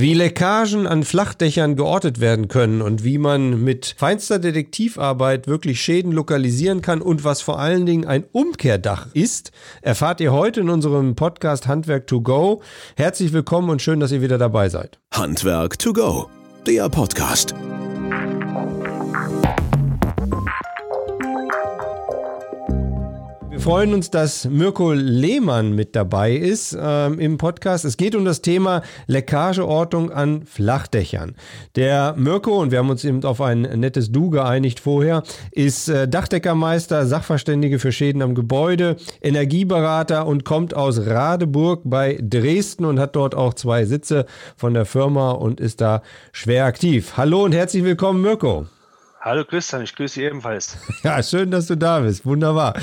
Wie Leckagen an Flachdächern geortet werden können und wie man mit feinster Detektivarbeit wirklich Schäden lokalisieren kann und was vor allen Dingen ein Umkehrdach ist, erfahrt ihr heute in unserem Podcast Handwerk to go. Herzlich willkommen und schön, dass ihr wieder dabei seid. Handwerk to go, der Podcast. Wir freuen uns, dass Mirko Lehmann mit dabei ist ähm, im Podcast. Es geht um das Thema Leckageortung an Flachdächern. Der Mirko, und wir haben uns eben auf ein nettes Du geeinigt vorher, ist äh, Dachdeckermeister, Sachverständige für Schäden am Gebäude, Energieberater und kommt aus Radeburg bei Dresden und hat dort auch zwei Sitze von der Firma und ist da schwer aktiv. Hallo und herzlich willkommen, Mirko. Hallo Christian, ich grüße Sie ebenfalls. Ja, schön, dass du da bist. Wunderbar.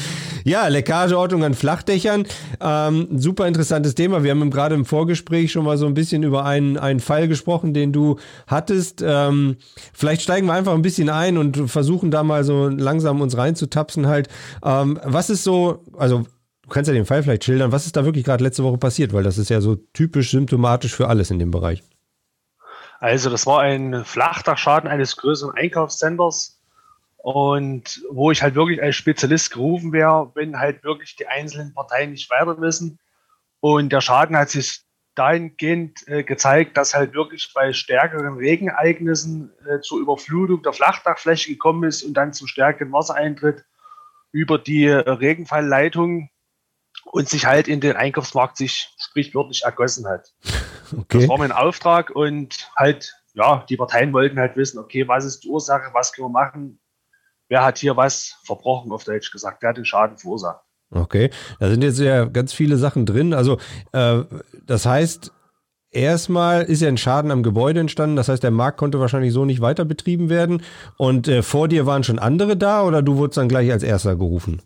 Ja, Leckageortung an Flachdächern. Ähm, super interessantes Thema. Wir haben gerade im Vorgespräch schon mal so ein bisschen über einen, einen Fall gesprochen, den du hattest. Ähm, vielleicht steigen wir einfach ein bisschen ein und versuchen da mal so langsam uns reinzutapsen halt. Ähm, was ist so, also du kannst ja den Fall vielleicht schildern, was ist da wirklich gerade letzte Woche passiert? Weil das ist ja so typisch symptomatisch für alles in dem Bereich. Also das war ein Flachdachschaden eines größeren Einkaufscenters und wo ich halt wirklich als Spezialist gerufen wäre, wenn halt wirklich die einzelnen Parteien nicht weiter wissen. Und der Schaden hat sich dahingehend äh, gezeigt, dass halt wirklich bei stärkeren Regenereignissen äh, zur Überflutung der Flachdachfläche gekommen ist und dann zu stärkeren Wassereintritt über die äh, Regenfallleitung und sich halt in den Einkaufsmarkt sich sprichwörtlich ergossen hat. Okay. Das war mein Auftrag und halt, ja, die Parteien wollten halt wissen, okay, was ist die Ursache, was können wir machen, wer hat hier was verbrochen, auf Deutsch gesagt, wer hat den Schaden verursacht. Okay, da sind jetzt ja ganz viele Sachen drin. Also, äh, das heißt, erstmal ist ja ein Schaden am Gebäude entstanden. Das heißt, der Markt konnte wahrscheinlich so nicht weiter betrieben werden. Und äh, vor dir waren schon andere da oder du wurdest dann gleich als erster gerufen?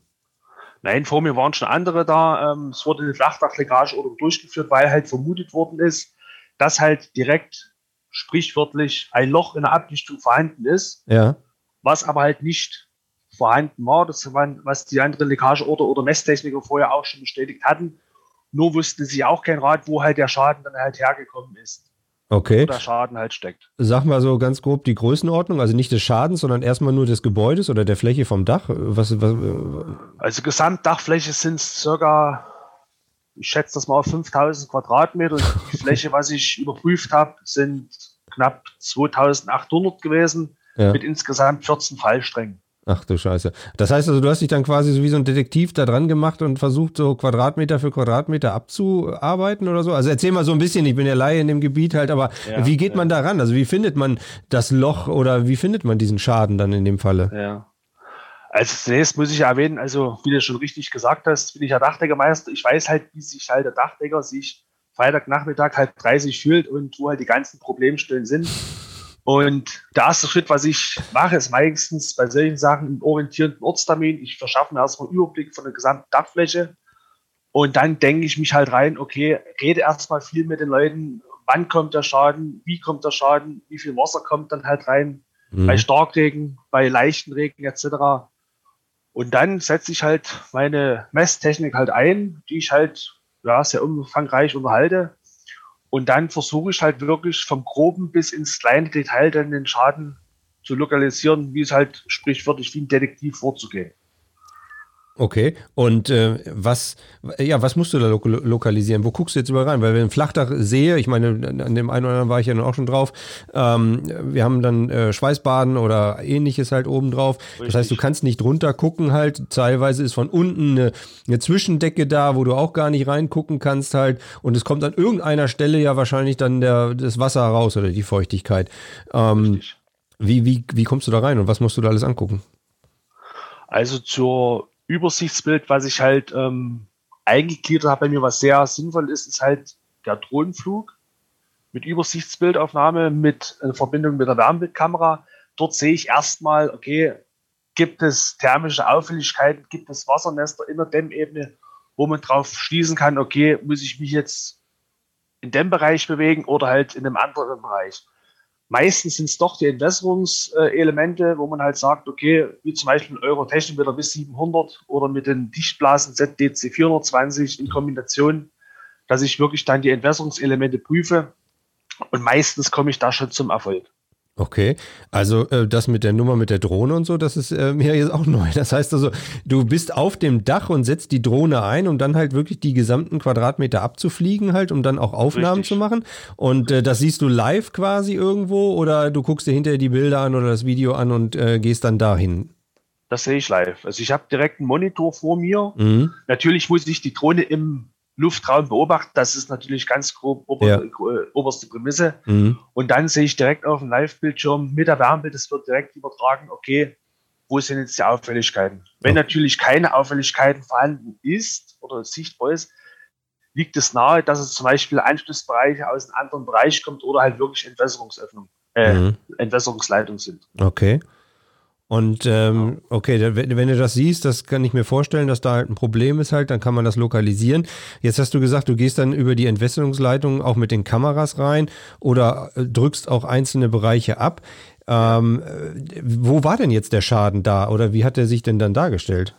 Nein, vor mir waren schon andere da. Ähm, es wurde eine Flachdachleckage oder durchgeführt, weil halt vermutet worden ist, dass halt direkt sprichwörtlich ein Loch in der Abdichtung vorhanden ist. Ja. Was aber halt nicht vorhanden war. Das war, was die anderen Leckageorte oder Messtechniker vorher auch schon bestätigt hatten. Nur wussten sie auch kein Rat, wo halt der Schaden dann halt hergekommen ist. Okay. Wo der Schaden halt steckt. Sag mal so ganz grob die Größenordnung, also nicht des Schadens, sondern erstmal nur des Gebäudes oder der Fläche vom Dach. Was, was, also Gesamtdachfläche sind es circa, ich schätze das mal auf 5000 Quadratmeter. Die Fläche, was ich überprüft habe, sind knapp 2800 gewesen ja. mit insgesamt 14 Fallsträngen. Ach du Scheiße. Das heißt also, du hast dich dann quasi so wie so ein Detektiv da dran gemacht und versucht, so Quadratmeter für Quadratmeter abzuarbeiten oder so? Also erzähl mal so ein bisschen, ich bin ja Laie in dem Gebiet halt, aber ja, wie geht ja. man da ran? Also wie findet man das Loch oder wie findet man diesen Schaden dann in dem Falle? Ja. Also zunächst muss ich erwähnen, also wie du schon richtig gesagt hast, bin ich ja Dachdeckermeister. Ich weiß halt, wie sich halt der Dachdecker sich Freitagnachmittag halt 30 fühlt und wo halt die ganzen Problemstellen sind. Und der erste Schritt, was ich mache, ist meistens bei solchen Sachen einen orientierenden Ortstermin. Ich verschaffe mir erstmal einen Überblick von der gesamten Dachfläche. Und dann denke ich mich halt rein, okay, rede erstmal viel mit den Leuten, wann kommt der Schaden, wie kommt der Schaden, wie viel Wasser kommt dann halt rein, mhm. bei Starkregen, bei leichten Regen etc. Und dann setze ich halt meine Messtechnik halt ein, die ich halt ja, sehr umfangreich unterhalte. Und dann versuche ich halt wirklich vom Groben bis ins kleine Detail dann den Schaden zu lokalisieren, wie es halt sprichwörtlich wie ein Detektiv vorzugehen. Okay, und äh, was, ja, was musst du da lo lokalisieren? Wo guckst du jetzt überall rein? Weil wenn ich ein Flachdach sehe, ich meine, an dem einen oder anderen war ich ja dann auch schon drauf, ähm, wir haben dann äh, Schweißbaden oder ähnliches halt oben drauf. Richtig. Das heißt, du kannst nicht runter gucken halt. Teilweise ist von unten eine, eine, Zwischendecke da, wo du auch gar nicht reingucken kannst halt. Und es kommt an irgendeiner Stelle ja wahrscheinlich dann der, das Wasser raus oder die Feuchtigkeit. Ähm, wie, wie, wie kommst du da rein und was musst du da alles angucken? Also zur Übersichtsbild, was ich halt ähm, eingegliedert habe bei mir, was sehr sinnvoll ist, ist halt der Drohnenflug mit Übersichtsbildaufnahme, mit äh, Verbindung mit der Wärmebildkamera. Dort sehe ich erstmal, okay, gibt es thermische Auffälligkeiten, gibt es Wassernester in der Dämmebene, wo man drauf schließen kann, okay, muss ich mich jetzt in dem Bereich bewegen oder halt in einem anderen Bereich. Meistens sind es doch die Entwässerungselemente, wo man halt sagt, okay, wie zum Beispiel Eurotechnik bis 700 oder mit den Dichtblasen ZDC 420 in Kombination, dass ich wirklich dann die Entwässerungselemente prüfe. Und meistens komme ich da schon zum Erfolg. Okay, also äh, das mit der Nummer mit der Drohne und so, das ist äh, mir jetzt auch neu. Das heißt also, du bist auf dem Dach und setzt die Drohne ein, um dann halt wirklich die gesamten Quadratmeter abzufliegen, halt, um dann auch Aufnahmen Richtig. zu machen. Und äh, das siehst du live quasi irgendwo oder du guckst dir hinterher die Bilder an oder das Video an und äh, gehst dann dahin. Das sehe ich live. Also ich habe direkt einen Monitor vor mir. Mhm. Natürlich muss ich die Drohne im Luftraum beobachten. Das ist natürlich ganz grob ober, ja. oberste Prämisse. Mhm. Und dann sehe ich direkt auf dem Live-Bildschirm mit der Wärme, das wird direkt übertragen, okay, wo sind jetzt die Auffälligkeiten? Wenn okay. natürlich keine Auffälligkeiten vorhanden ist oder sichtbar ist, liegt es nahe, dass es zum Beispiel Anschlussbereiche aus einem anderen Bereich kommt oder halt wirklich Entwässerungsöffnung, äh, mhm. Entwässerungsleitungen sind. Okay. Und ähm, okay, wenn, wenn, du das siehst, das kann ich mir vorstellen, dass da halt ein Problem ist halt, dann kann man das lokalisieren. Jetzt hast du gesagt, du gehst dann über die Entwässerungsleitung auch mit den Kameras rein oder äh, drückst auch einzelne Bereiche ab. Ähm, wo war denn jetzt der Schaden da oder wie hat er sich denn dann dargestellt?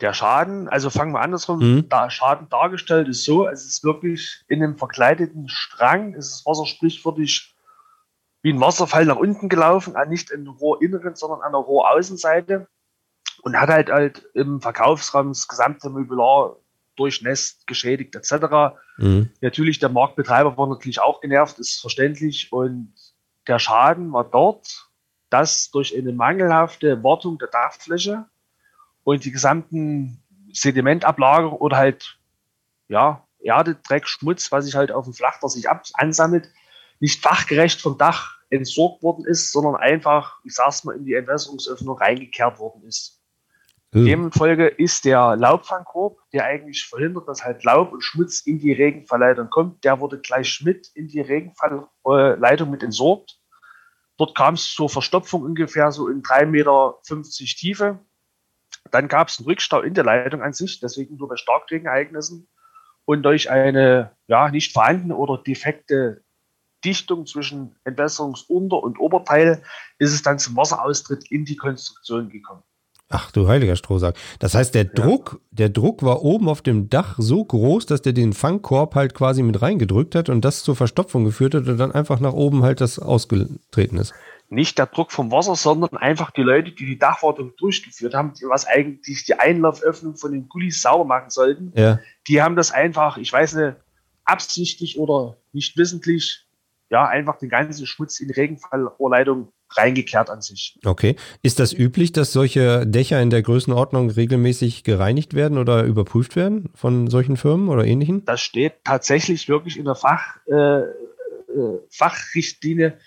Der Schaden, also fangen wir andersrum, mhm. der Schaden dargestellt ist so, es ist wirklich in einem verkleideten Strang, ist das Wasser sprichwörtlich wie ein Wasserfall nach unten gelaufen, nicht in der Rohrinneren, sondern an der Rohraußenseite und hat halt halt im Verkaufsraum das gesamte Mobiliar durchnässt, geschädigt etc. Mhm. Natürlich, der Marktbetreiber war natürlich auch genervt, ist verständlich und der Schaden war dort, dass durch eine mangelhafte Wartung der Dachfläche und die gesamten Sedimentablager oder halt ja, Erde, Dreck, Schmutz, was sich halt auf dem Flachdach sich ansammelt, nicht fachgerecht vom Dach entsorgt worden ist, sondern einfach, ich sag's mal, in die Entwässerungsöffnung reingekehrt worden ist. Mhm. Demfolge ist der Laubfangkorb, der eigentlich verhindert, dass halt Laub und Schmutz in die Regenfallleitung kommt, der wurde gleich mit in die Regenfallleitung mit entsorgt. Dort kam es zur Verstopfung ungefähr so in 3,50 Meter Tiefe. Dann gab es einen Rückstau in der Leitung an sich, deswegen nur bei Starkregenereignissen. Und durch eine ja, nicht vorhandene oder defekte Dichtung zwischen Entwässerungsunter- und Oberteil ist es dann zum Wasseraustritt in die Konstruktion gekommen. Ach du heiliger Strohsack. Das heißt, der Druck, der Druck war oben auf dem Dach so groß, dass der den Fangkorb halt quasi mit reingedrückt hat und das zur Verstopfung geführt hat und dann einfach nach oben halt das ausgetreten ist. Nicht der Druck vom Wasser, sondern einfach die Leute, die die Dachwartung durchgeführt haben, was eigentlich die Einlauföffnung von den Gullis sauber machen sollten, ja. die haben das einfach, ich weiß nicht, absichtlich oder nicht wissentlich ja, einfach den ganzen Schmutz in Regenfallrohrleitung reingekehrt an sich. Okay. Ist das üblich, dass solche Dächer in der Größenordnung regelmäßig gereinigt werden oder überprüft werden von solchen Firmen oder ähnlichen? Das steht tatsächlich wirklich in der Fach, äh, äh, Fachrichtlinie,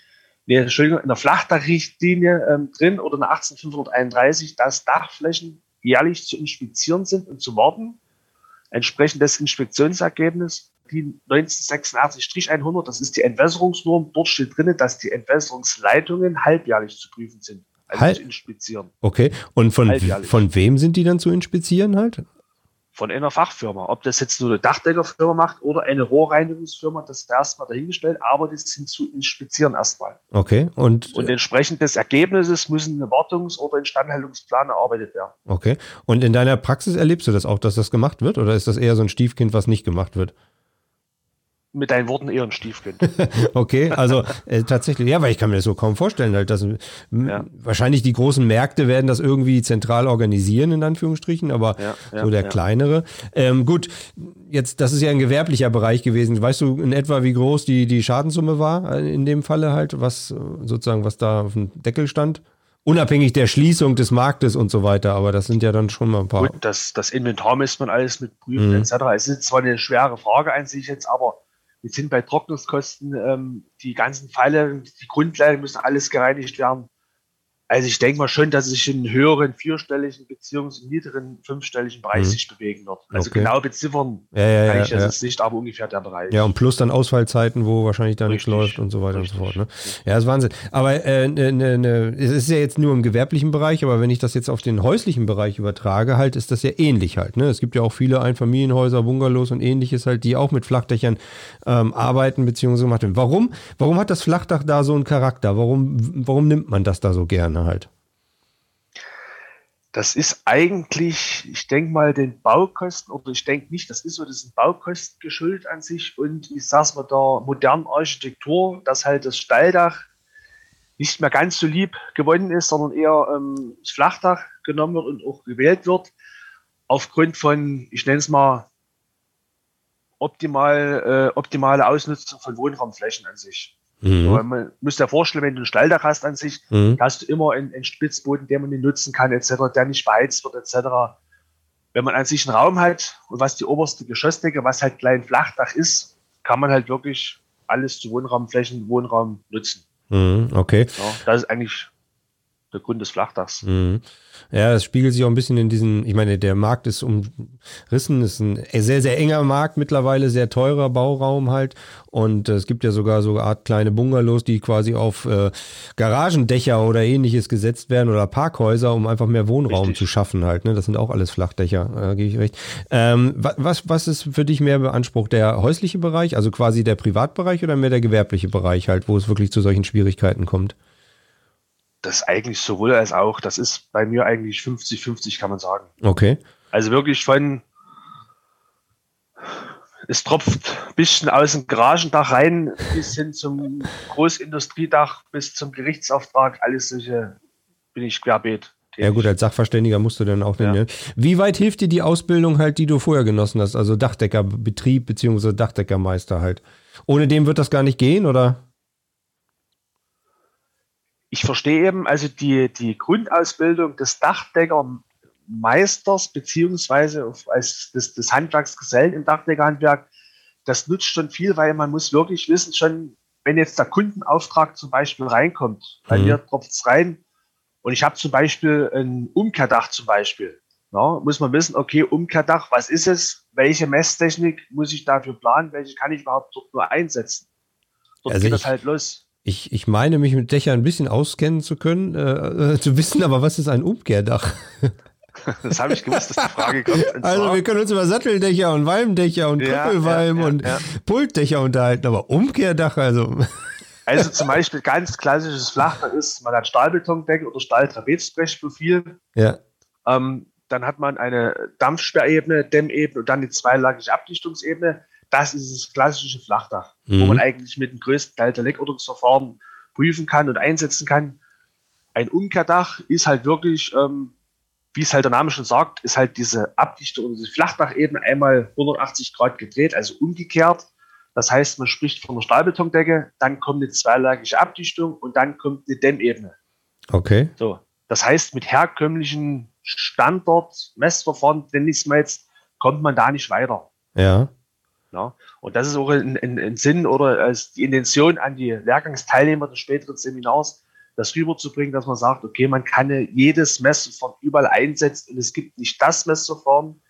nee, Entschuldigung, in der Flachdachrichtlinie ähm, drin oder in der 18531, dass Dachflächen jährlich zu inspizieren sind und zu warten. Entsprechend des Inspektionsergebnisses die 1986-100, das ist die Entwässerungsnorm. Dort steht drin, dass die Entwässerungsleitungen halbjährlich zu prüfen sind. Also Halb zu inspizieren. Okay. Und von, von wem sind die dann zu inspizieren halt? Von einer Fachfirma. Ob das jetzt nur eine Dachdeckerfirma macht oder eine Rohrreinigungsfirma, das ist erstmal dahingestellt, aber das sind zu inspizieren erstmal. Okay. Und, und entsprechend des Ergebnisses müssen eine Wartungs- oder Instandhaltungsplan erarbeitet werden. Okay. Und in deiner Praxis erlebst du das auch, dass das gemacht wird? Oder ist das eher so ein Stiefkind, was nicht gemacht wird? Mit deinen Worten eher ein Stiefkind. okay, also äh, tatsächlich, ja, weil ich kann mir das so kaum vorstellen, halt, dass ja. wahrscheinlich die großen Märkte werden das irgendwie zentral organisieren, in Anführungsstrichen, aber ja, ja, so der kleinere. Ähm, gut, jetzt, das ist ja ein gewerblicher Bereich gewesen. Weißt du in etwa, wie groß die, die Schadenssumme war äh, in dem Falle halt, was sozusagen, was da auf dem Deckel stand? Unabhängig der Schließung des Marktes und so weiter, aber das sind ja dann schon mal ein paar. Gut, das, das Inventar müsste man alles mit prüfen, mhm. etc. Es ist zwar eine schwere Frage an sich jetzt, aber wir sind bei Trocknungskosten, ähm, die ganzen Pfeile, die Grundlagen müssen alles gereinigt werden. Also ich denke mal schon, dass es sich in höheren vierstelligen beziehungsweise niederen fünfstelligen Bereich mhm. sich bewegen wird. Also okay. genau beziffern ja, ja, kann ich das ja. jetzt nicht, aber ungefähr der Bereich. Ja, und plus dann Ausfallzeiten, wo wahrscheinlich da nichts läuft und so weiter Richtig. und so fort. Ne? Ja, das ist Wahnsinn. Aber äh, ne, ne, ne, es ist ja jetzt nur im gewerblichen Bereich, aber wenn ich das jetzt auf den häuslichen Bereich übertrage, halt, ist das ja ähnlich halt. Ne? Es gibt ja auch viele Einfamilienhäuser, Bungalows und ähnliches halt, die auch mit Flachdächern ähm, arbeiten beziehungsweise gemacht werden. Warum? Warum hat das Flachdach da so einen Charakter? Warum, warum nimmt man das da so gerne halt? Das ist eigentlich, ich denke mal, den Baukosten, oder ich denke nicht, das ist so, das sind Baukosten geschuldet an sich und ich sag's mal der modernen Architektur, dass halt das Stalldach nicht mehr ganz so lieb gewonnen ist, sondern eher ähm, das Flachdach genommen wird und auch gewählt wird, aufgrund von, ich nenne es mal, optimal, äh, optimale Ausnutzung von Wohnraumflächen an sich. Mhm. Aber man muss sich vorstellen, wenn du ein Stalldach hast an sich, mhm. hast du immer einen, einen, Spitzboden, den man nicht nutzen kann, etc., der nicht beheizt wird, etc. Wenn man an sich einen Raum hat und was die oberste Geschossdecke, was halt klein Flachdach ist, kann man halt wirklich alles zu Wohnraumflächen, Wohnraum nutzen. Mhm, okay. Ja, das ist eigentlich der Grund des Flachdachs. Mhm. Ja, das spiegelt sich auch ein bisschen in diesen, ich meine, der Markt ist umrissen, ist ein sehr, sehr enger Markt mittlerweile, sehr teurer Bauraum halt. Und äh, es gibt ja sogar so eine Art kleine Bungalows, die quasi auf äh, Garagendächer oder ähnliches gesetzt werden oder Parkhäuser, um einfach mehr Wohnraum Richtig. zu schaffen halt. Ne? Das sind auch alles Flachdächer, da äh, gehe ich recht. Ähm, was, was ist für dich mehr beansprucht? Der häusliche Bereich, also quasi der Privatbereich oder mehr der gewerbliche Bereich halt, wo es wirklich zu solchen Schwierigkeiten kommt? Das eigentlich sowohl als auch. Das ist bei mir eigentlich 50-50, kann man sagen. Okay. Also wirklich von, es tropft ein bisschen aus dem Garagendach rein, bis hin zum Großindustriedach, bis zum Gerichtsauftrag, alles solche bin ich querbeet. Ja gut, als Sachverständiger musst du dann auch den. Ja. Ne? Wie weit hilft dir die Ausbildung halt, die du vorher genossen hast? Also Dachdeckerbetrieb beziehungsweise Dachdeckermeister halt. Ohne dem wird das gar nicht gehen, oder? Ich verstehe eben also die, die Grundausbildung des Dachdeckermeisters beziehungsweise als des, des Handwerksgesellen im Dachdeckerhandwerk, das nutzt schon viel, weil man muss wirklich wissen, schon wenn jetzt der Kundenauftrag zum Beispiel reinkommt, bei mhm. mir tropft es rein und ich habe zum Beispiel ein Umkehrdach zum Beispiel, ja, muss man wissen, okay, Umkehrdach, was ist es? Welche Messtechnik muss ich dafür planen? Welche kann ich überhaupt dort nur einsetzen? Dort also geht das halt los. Ich, ich meine, mich mit Dächern ein bisschen auskennen zu können, äh, äh, zu wissen, aber was ist ein Umkehrdach? Das habe ich gewusst, dass die Frage kommt. Also wir können uns über Satteldächer und Walmdächer und ja, Krüppelwalm ja, ja, und ja. Pultdächer unterhalten, aber Umkehrdach, also. Also zum Beispiel ganz klassisches Flachdach ist, man hat Stahlbetondecke oder Stahltrapezbrechprofil. Ja. Ähm, dann hat man eine Dampfsperrebene, Dämmebene und dann die zweilagige Abdichtungsebene. Das ist das klassische Flachdach, mhm. wo man eigentlich mit dem größten Teil der Leckordnungsverfahren prüfen kann und einsetzen kann. Ein Umkehrdach ist halt wirklich, ähm, wie es halt der Name schon sagt, ist halt diese Abdichtung, diese Flachdachebene einmal 180 Grad gedreht, also umgekehrt. Das heißt, man spricht von einer Stahlbetondecke, dann kommt eine zweilagige Abdichtung und dann kommt eine Dämmebene. Okay. So. Das heißt, mit herkömmlichen Standard-Messverfahren, nenne ich es mal jetzt, kommt man da nicht weiter. Ja. Ja, und das ist auch ein, ein, ein, Sinn oder als die Intention an die Lehrgangsteilnehmer des späteren Seminars, das rüberzubringen, dass man sagt, okay, man kann jedes Messverfahren überall einsetzen und es gibt nicht das Messverfahren,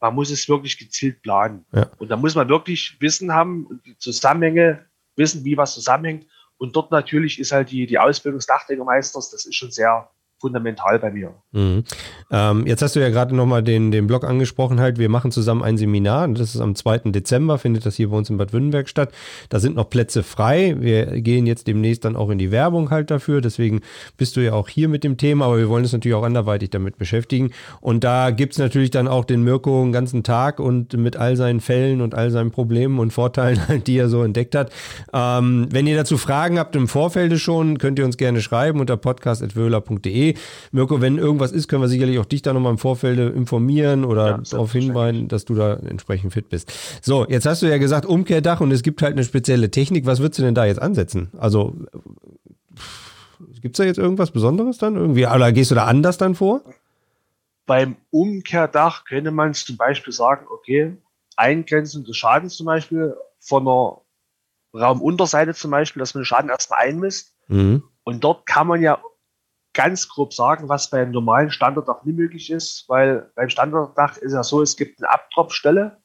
man muss es wirklich gezielt planen. Ja. Und da muss man wirklich Wissen haben, die Zusammenhänge, wissen, wie was zusammenhängt. Und dort natürlich ist halt die, die Ausbildung des Dachdeckermeisters, das ist schon sehr fundamental bei mir. Mhm. Ähm, jetzt hast du ja gerade nochmal den, den Blog angesprochen, halt, wir machen zusammen ein Seminar, das ist am 2. Dezember, findet das hier bei uns in Bad Württemberg statt. Da sind noch Plätze frei. Wir gehen jetzt demnächst dann auch in die Werbung halt dafür, deswegen bist du ja auch hier mit dem Thema, aber wir wollen uns natürlich auch anderweitig damit beschäftigen. Und da gibt es natürlich dann auch den Mirko einen ganzen Tag und mit all seinen Fällen und all seinen Problemen und Vorteilen, halt, die er so entdeckt hat. Ähm, wenn ihr dazu Fragen habt im Vorfeld schon, könnt ihr uns gerne schreiben unter podcast.wöhler.de Mirko, wenn irgendwas ist, können wir sicherlich auch dich da nochmal im Vorfeld informieren oder ja, darauf hinweisen, dass du da entsprechend fit bist. So, jetzt hast du ja gesagt, Umkehrdach und es gibt halt eine spezielle Technik. Was würdest du denn da jetzt ansetzen? Also, gibt es da jetzt irgendwas Besonderes dann? Irgendwie, oder gehst du da anders dann vor? Beim Umkehrdach könnte man zum Beispiel sagen, okay, Eingrenzung des Schadens zum Beispiel von einer Raumunterseite zum Beispiel, dass man den Schaden erstmal einmisst. Mhm. Und dort kann man ja ganz grob sagen, was beim normalen Standarddach nicht möglich ist, weil beim Standarddach ist ja so, es gibt eine Abtropfstelle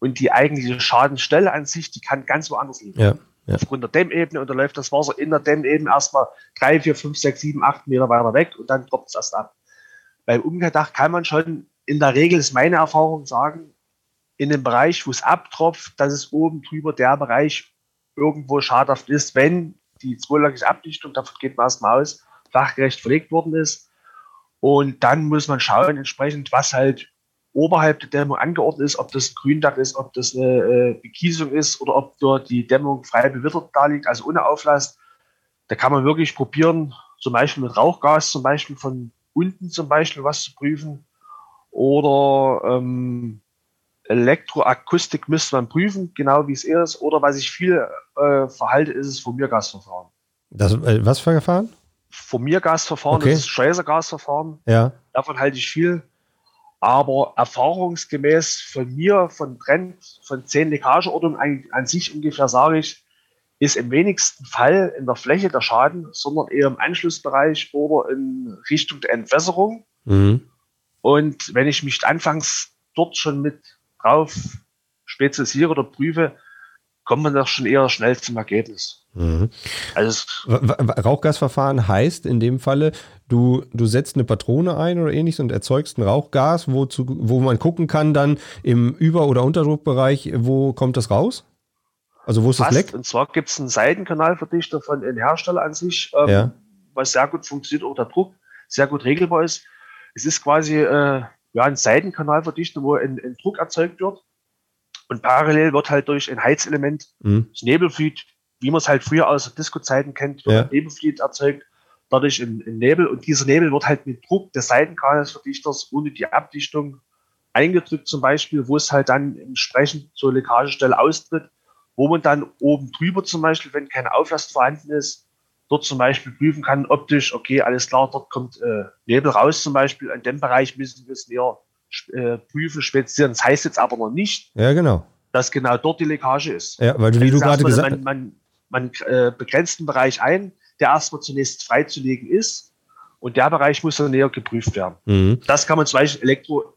und die eigentliche Schadenstelle an sich, die kann ganz woanders liegen. Ja, ja. Aufgrund der Dämmebene und da läuft das Wasser in der Dämmebene erstmal drei, vier, fünf, sechs, sieben, acht Meter weiter weg und dann tropft es erst ab. Beim Umkehrdach kann man schon in der Regel, ist meine Erfahrung, sagen, in dem Bereich, wo es abtropft, dass es oben drüber der Bereich irgendwo schadhaft ist, wenn die zweilagige Abdichtung, davon geht man erstmal aus, fachgerecht verlegt worden ist. Und dann muss man schauen, entsprechend, was halt oberhalb der Dämmung angeordnet ist, ob das ein Gründach ist, ob das eine äh, Bekiesung ist oder ob dort die Dämmung frei bewittert da liegt, also ohne Auflast. Da kann man wirklich probieren, zum Beispiel mit Rauchgas, zum Beispiel von unten zum Beispiel was zu prüfen. Oder ähm, Elektroakustik müsste man prüfen, genau wie es ist. Oder was ich viel äh, verhalte, ist das Formiergasverfahren. Das, äh, was für Verfahren? Formiergasverfahren, okay. das ist Schweißergasverfahren. Ja. Davon halte ich viel. Aber erfahrungsgemäß von mir, von Trend, von zehn Leckageortungen an, an sich ungefähr sage ich, ist im wenigsten Fall in der Fläche der Schaden, sondern eher im Anschlussbereich oder in Richtung der Entwässerung. Mhm. Und wenn ich mich anfangs dort schon mit drauf spezialisiere oder prüfe, kommt man doch schon eher schnell zum Ergebnis. Mhm. Also Rauchgasverfahren heißt in dem Falle, du, du setzt eine Patrone ein oder ähnliches und erzeugst ein Rauchgas, wo, zu, wo man gucken kann dann im Über- oder Unterdruckbereich, wo kommt das raus? Also wo ist Fast. das Leck? Und zwar gibt es einen Seitenkanalverdichter von den Hersteller an sich, ähm, ja. was sehr gut funktioniert, auch der Druck sehr gut regelbar ist. Es ist quasi äh, ja, ein Seitenkanalverdichter, wo ein, ein Druck erzeugt wird und parallel wird halt durch ein Heizelement mhm. das Nebelfluid, wie man es halt früher aus der Disco-Zeiten kennt, wird ja. Nebelfluid erzeugt, dadurch ein, ein, Nebel. Und dieser Nebel wird halt mit Druck des Seitenkanalsverdichters ohne die Abdichtung eingedrückt, zum Beispiel, wo es halt dann entsprechend zur Leckagestelle austritt, wo man dann oben drüber zum Beispiel, wenn keine Auflast vorhanden ist, dort zum Beispiel prüfen kann, optisch, okay, alles klar, dort kommt äh, Nebel raus zum Beispiel. An dem Bereich müssen wir es näher äh, prüfen, spezieren. Das heißt jetzt aber noch nicht, ja, genau. dass genau dort die Leckage ist. Ja, weil wie du gerade gesagt hast. Man, man, man äh, begrenzt einen Bereich ein, der erstmal zunächst freizulegen ist und der Bereich muss dann näher geprüft werden. Mhm. Das kann man zum Beispiel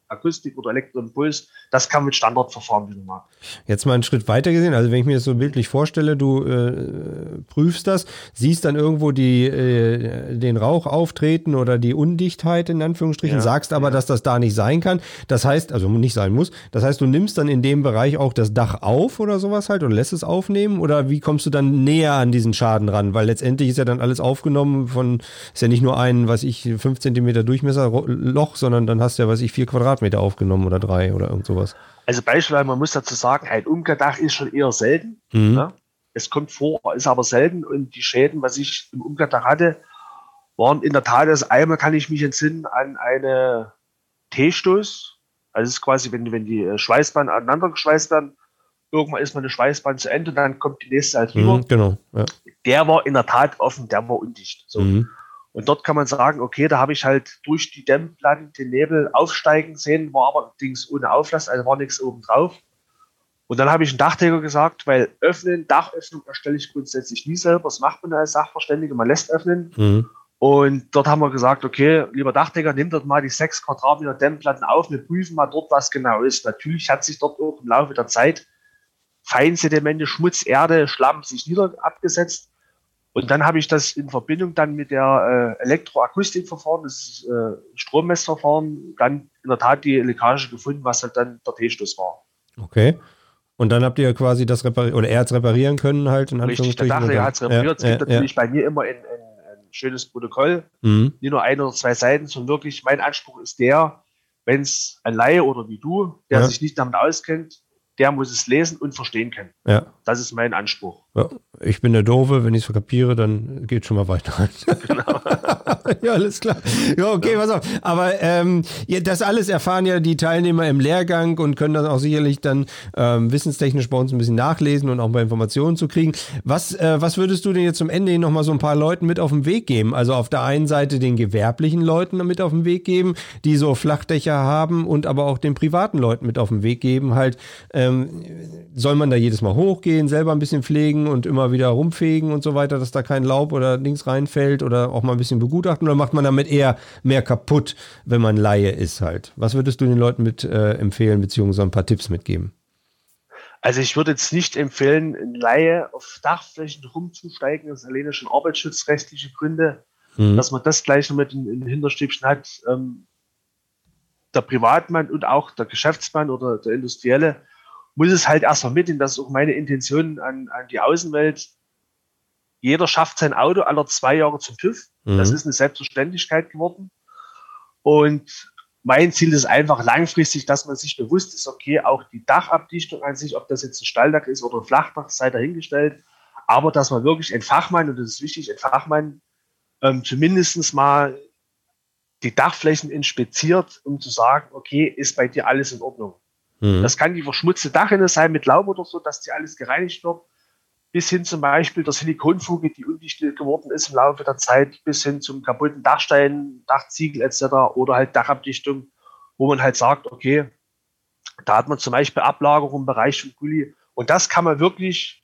Elektroakustik oder Elektroimpuls, das kann mit Standardverfahren wieder machen. Jetzt mal einen Schritt weiter gesehen, also wenn ich mir das so bildlich vorstelle, du äh, prüfst das, siehst dann irgendwo die, äh, den Rauch auftreten oder die Undichtheit in Anführungsstrichen, ja, sagst aber, ja. dass das da nicht sein kann. Das heißt, also nicht sein muss, das heißt, du nimmst dann in dem Bereich auch das Dach auf oder sowas halt oder lässt es aufnehmen oder wie kommst du dann näher an diesen Schaden ran? Weil letztendlich ist ja dann alles aufgenommen von, ist ja nicht nur ein, was ich, 5 cm Durchmesser Loch, sondern dann hast du ja, was ich, 4 Quadratmeter aufgenommen oder drei oder irgend sowas. Also beispielsweise, man muss dazu sagen, ein Umkehrdach ist schon eher selten. Mhm. Ne? Es kommt vor, ist aber selten und die Schäden, was ich im Umkehrdach hatte, waren in der Tat, also einmal kann ich mich entsinnen an eine T-Stoß. Also es ist quasi, wenn, wenn die äh, Schweißbahnen aneinander geschweißt werden, irgendwann ist meine Schweißbahn zu Ende, dann kommt die nächste halt rüber. Mhm, genau. Ja. Der war in der Tat offen, der war undicht. So. Mhm. Und dort kann man sagen, okay, da habe ich halt durch die Dämmplatten den Nebel aufsteigen sehen, war allerdings ohne Auflass, also war nichts oben drauf. Und dann habe ich einen Dachdecker gesagt, weil öffnen, Dachöffnung erstelle ich grundsätzlich nie selber. Das macht man als Sachverständige, man lässt öffnen. Mhm. Und dort haben wir gesagt, okay, lieber Dachdecker, nimm dort mal die sechs Quadratmeter Dämmplatten auf, wir prüfen mal dort, was genau ist. Natürlich hat sich dort auch im Laufe der Zeit Feinsedimente, Schmutz, Erde, Schlamm sich nieder abgesetzt. Und dann habe ich das in Verbindung dann mit der äh, Elektroakustikverfahren, das äh, Strommessverfahren, dann in der Tat die Leckage gefunden, was halt dann der T-Stoß war. Okay. Und dann habt ihr quasi das repariert, oder er hat es reparieren können halt in Richtig, der er hat es repariert. Ja, es gibt ja, natürlich ja. bei mir immer ein, ein, ein schönes Protokoll, mhm. nicht nur ein oder zwei Seiten, sondern wirklich, mein Anspruch ist der, wenn es ein Laie oder wie du, der sich nicht damit auskennt, der muss es lesen und verstehen können. Ja. Das ist mein Anspruch. Ja. Ich bin der Doofe, wenn ich es kapiere, dann geht schon mal weiter. Genau. ja, alles klar. Ja, okay, ja. pass auf. Aber ähm, das alles erfahren ja die Teilnehmer im Lehrgang und können das auch sicherlich dann ähm, wissenstechnisch bei uns ein bisschen nachlesen und auch mal Informationen zu kriegen. Was, äh, was würdest du denn jetzt zum Ende hin nochmal so ein paar Leuten mit auf den Weg geben? Also auf der einen Seite den gewerblichen Leuten mit auf den Weg geben, die so Flachdächer haben und aber auch den privaten Leuten mit auf den Weg geben, halt äh, ähm, soll man da jedes Mal hochgehen, selber ein bisschen pflegen und immer wieder rumfegen und so weiter, dass da kein Laub oder Dings reinfällt oder auch mal ein bisschen begutachten oder macht man damit eher mehr kaputt, wenn man Laie ist halt? Was würdest du den Leuten mit äh, empfehlen, beziehungsweise ein paar Tipps mitgeben? Also ich würde jetzt nicht empfehlen, in Laie auf Dachflächen rumzusteigen, das ist alleine schon arbeitsschutzrechtliche Gründe, mhm. dass man das gleich noch mit in, in Hinterstübchen hat. Ähm, der Privatmann und auch der Geschäftsmann oder der Industrielle muss es halt erst vermitteln, das ist auch meine Intention an, an die Außenwelt. Jeder schafft sein Auto alle zwei Jahre zum TÜV. Mhm. Das ist eine Selbstverständlichkeit geworden. Und mein Ziel ist einfach langfristig, dass man sich bewusst ist, okay, auch die Dachabdichtung an sich, ob das jetzt ein Stalldach ist oder ein Flachdach, sei dahingestellt, aber dass man wirklich ein Fachmann, und das ist wichtig, ein Fachmann ähm, zumindest mal die Dachflächen inspiziert, um zu sagen, okay, ist bei dir alles in Ordnung. Mhm. Das kann die verschmutzte Dachrinne sein mit Laub oder so, dass die alles gereinigt wird, bis hin zum Beispiel der Silikonfuge, die undicht geworden ist im Laufe der Zeit, bis hin zum kaputten Dachstein, Dachziegel etc. oder halt Dachabdichtung, wo man halt sagt, okay, da hat man zum Beispiel Ablagerung im Bereich von Gully und das kann man wirklich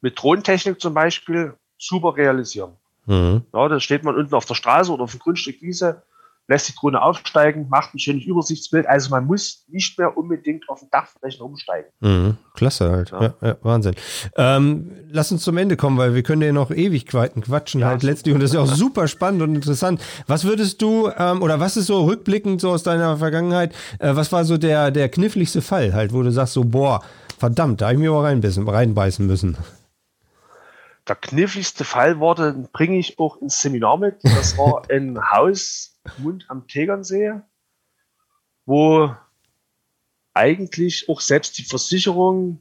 mit Drohntechnik zum Beispiel super realisieren. Mhm. Ja, da steht man unten auf der Straße oder auf dem Grundstück Wiese, lässt die Drohne aufsteigen, macht ein schönes Übersichtsbild. Also man muss nicht mehr unbedingt auf den Dachflächen umsteigen. Mhm, klasse halt. Ja. Ja, ja, Wahnsinn. Ähm, lass uns zum Ende kommen, weil wir können ja noch Ewigkeiten quatschen halt letztlich und das ist auch super spannend und interessant. Was würdest du ähm, oder was ist so rückblickend so aus deiner Vergangenheit, äh, was war so der, der kniffligste Fall halt, wo du sagst so, boah, verdammt, da habe ich mir aber reinbeißen müssen der kniffligste Fall war, den bringe ich auch ins Seminar mit. Das war ein Haus Mund am Tegernsee, wo eigentlich auch selbst die Versicherung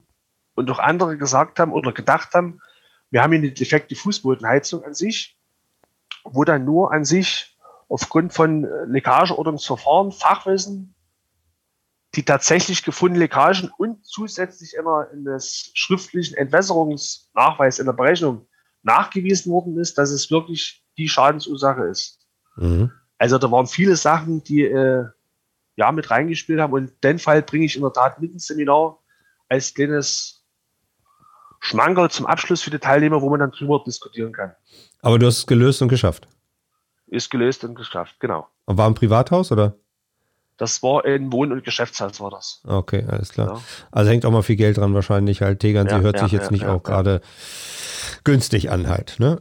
und auch andere gesagt haben oder gedacht haben, wir haben hier eine defekte Fußbodenheizung an sich, wo dann nur an sich aufgrund von Leckageordnungsverfahren, Fachwissen die tatsächlich gefundenen Leckagen und zusätzlich einer eines schriftlichen Entwässerungsnachweis in der Berechnung nachgewiesen worden ist, dass es wirklich die Schadensursache ist. Mhm. Also da waren viele Sachen, die äh, ja mit reingespielt haben und den Fall bringe ich in der Tat mit ins Seminar als kleines Schmankerl zum Abschluss für die Teilnehmer, wo man dann drüber diskutieren kann. Aber du hast es gelöst und geschafft. Ist gelöst und geschafft, genau. Und war ein Privathaus oder? Das war in Wohn- und Geschäftshaus war das. Okay, alles klar. Ja. Also hängt auch mal viel Geld dran wahrscheinlich halt. Tegernsee ja, hört ja, sich jetzt nicht auch gerade günstig an halt. Ne?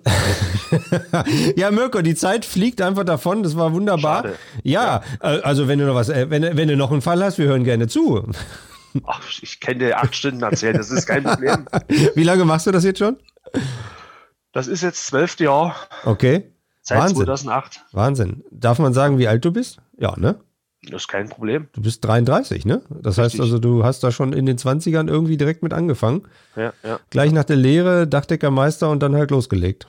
ja, Mirko, die Zeit fliegt einfach davon. Das war wunderbar. Schade. Ja, äh, also wenn du noch was, äh, wenn, wenn du noch einen Fall hast, wir hören gerne zu. Ach, ich kann dir acht Stunden erzählen, das ist kein Problem. Wie lange machst du das jetzt schon? Das ist jetzt zwölfte Jahr. Okay. Seit Wahnsinn. 2008. Wahnsinn. Darf man sagen, wie alt du bist? Ja, ne? Das ist kein Problem. Du bist 33, ne? Das Richtig. heißt also, du hast da schon in den 20ern irgendwie direkt mit angefangen. Ja, ja. Gleich nach der Lehre, Dachdeckermeister und dann halt losgelegt.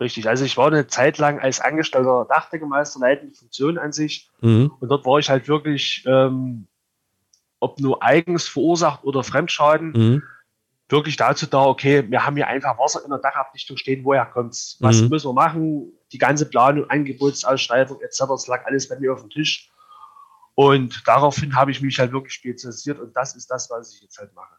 Richtig, also ich war eine Zeit lang als Angestellter Dachdeckermeister, leitende Funktion an sich. Mhm. Und dort war ich halt wirklich, ähm, ob nur eigens verursacht oder Fremdschaden, mhm. wirklich dazu da, okay, wir haben hier einfach Wasser in der Dachabdichtung stehen, woher kommt's? Was mhm. müssen wir machen? Die ganze Planung, Angebotsausschreibung etc., das lag alles bei mir auf dem Tisch. Und daraufhin habe ich mich halt wirklich spezialisiert und das ist das, was ich jetzt halt mache.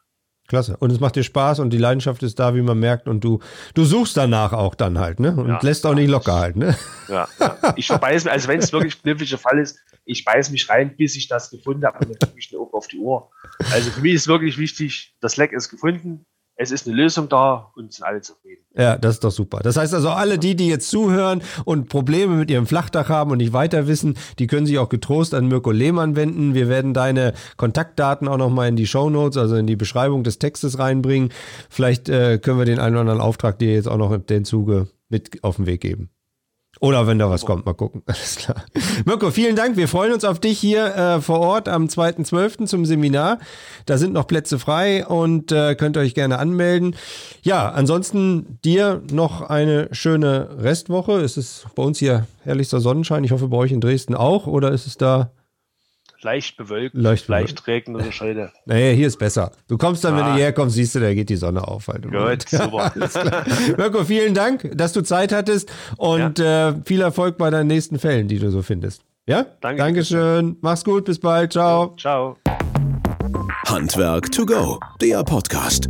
Klasse. Und es macht dir Spaß und die Leidenschaft ist da, wie man merkt. Und du, du suchst danach auch dann halt, ne? Und ja, lässt auch ja, nicht locker halt, ne? Ja, ja. Ich verbeiß mich, also wenn es wirklich kniffliger Fall ist, ich beiß mich rein, bis ich das gefunden habe und dann kriege ich eine auf die Uhr. Also für mich ist wirklich wichtig, das Leck ist gefunden es ist eine Lösung da und sind alle zufrieden. Ja, das ist doch super. Das heißt also, alle die, die jetzt zuhören und Probleme mit ihrem Flachdach haben und nicht weiter wissen, die können sich auch getrost an Mirko Lehmann wenden. Wir werden deine Kontaktdaten auch nochmal in die Show Notes, also in die Beschreibung des Textes reinbringen. Vielleicht äh, können wir den einen oder anderen Auftrag dir jetzt auch noch in den Zuge mit auf den Weg geben. Oder wenn da was kommt, mal gucken. Alles klar. Mirko, vielen Dank. Wir freuen uns auf dich hier äh, vor Ort am 2.12. zum Seminar. Da sind noch Plätze frei und äh, könnt euch gerne anmelden. Ja, ansonsten dir noch eine schöne Restwoche. Es ist bei uns hier herrlichster Sonnenschein. Ich hoffe bei euch in Dresden auch. Oder ist es da leicht bewölkt, leicht, leicht regnerisch heute. Naja, hier ist besser. Du kommst dann, ah. wenn du ah. hierher kommst, siehst du, da geht die Sonne auf. Halt Gut, super. Mirko, vielen Dank, dass du Zeit hattest und ja. äh, viel Erfolg bei deinen nächsten Fällen, die du so findest. Ja? Danke. Dankeschön. Mach's gut, bis bald. Ciao. Ja, ciao. Handwerk to go, der Podcast.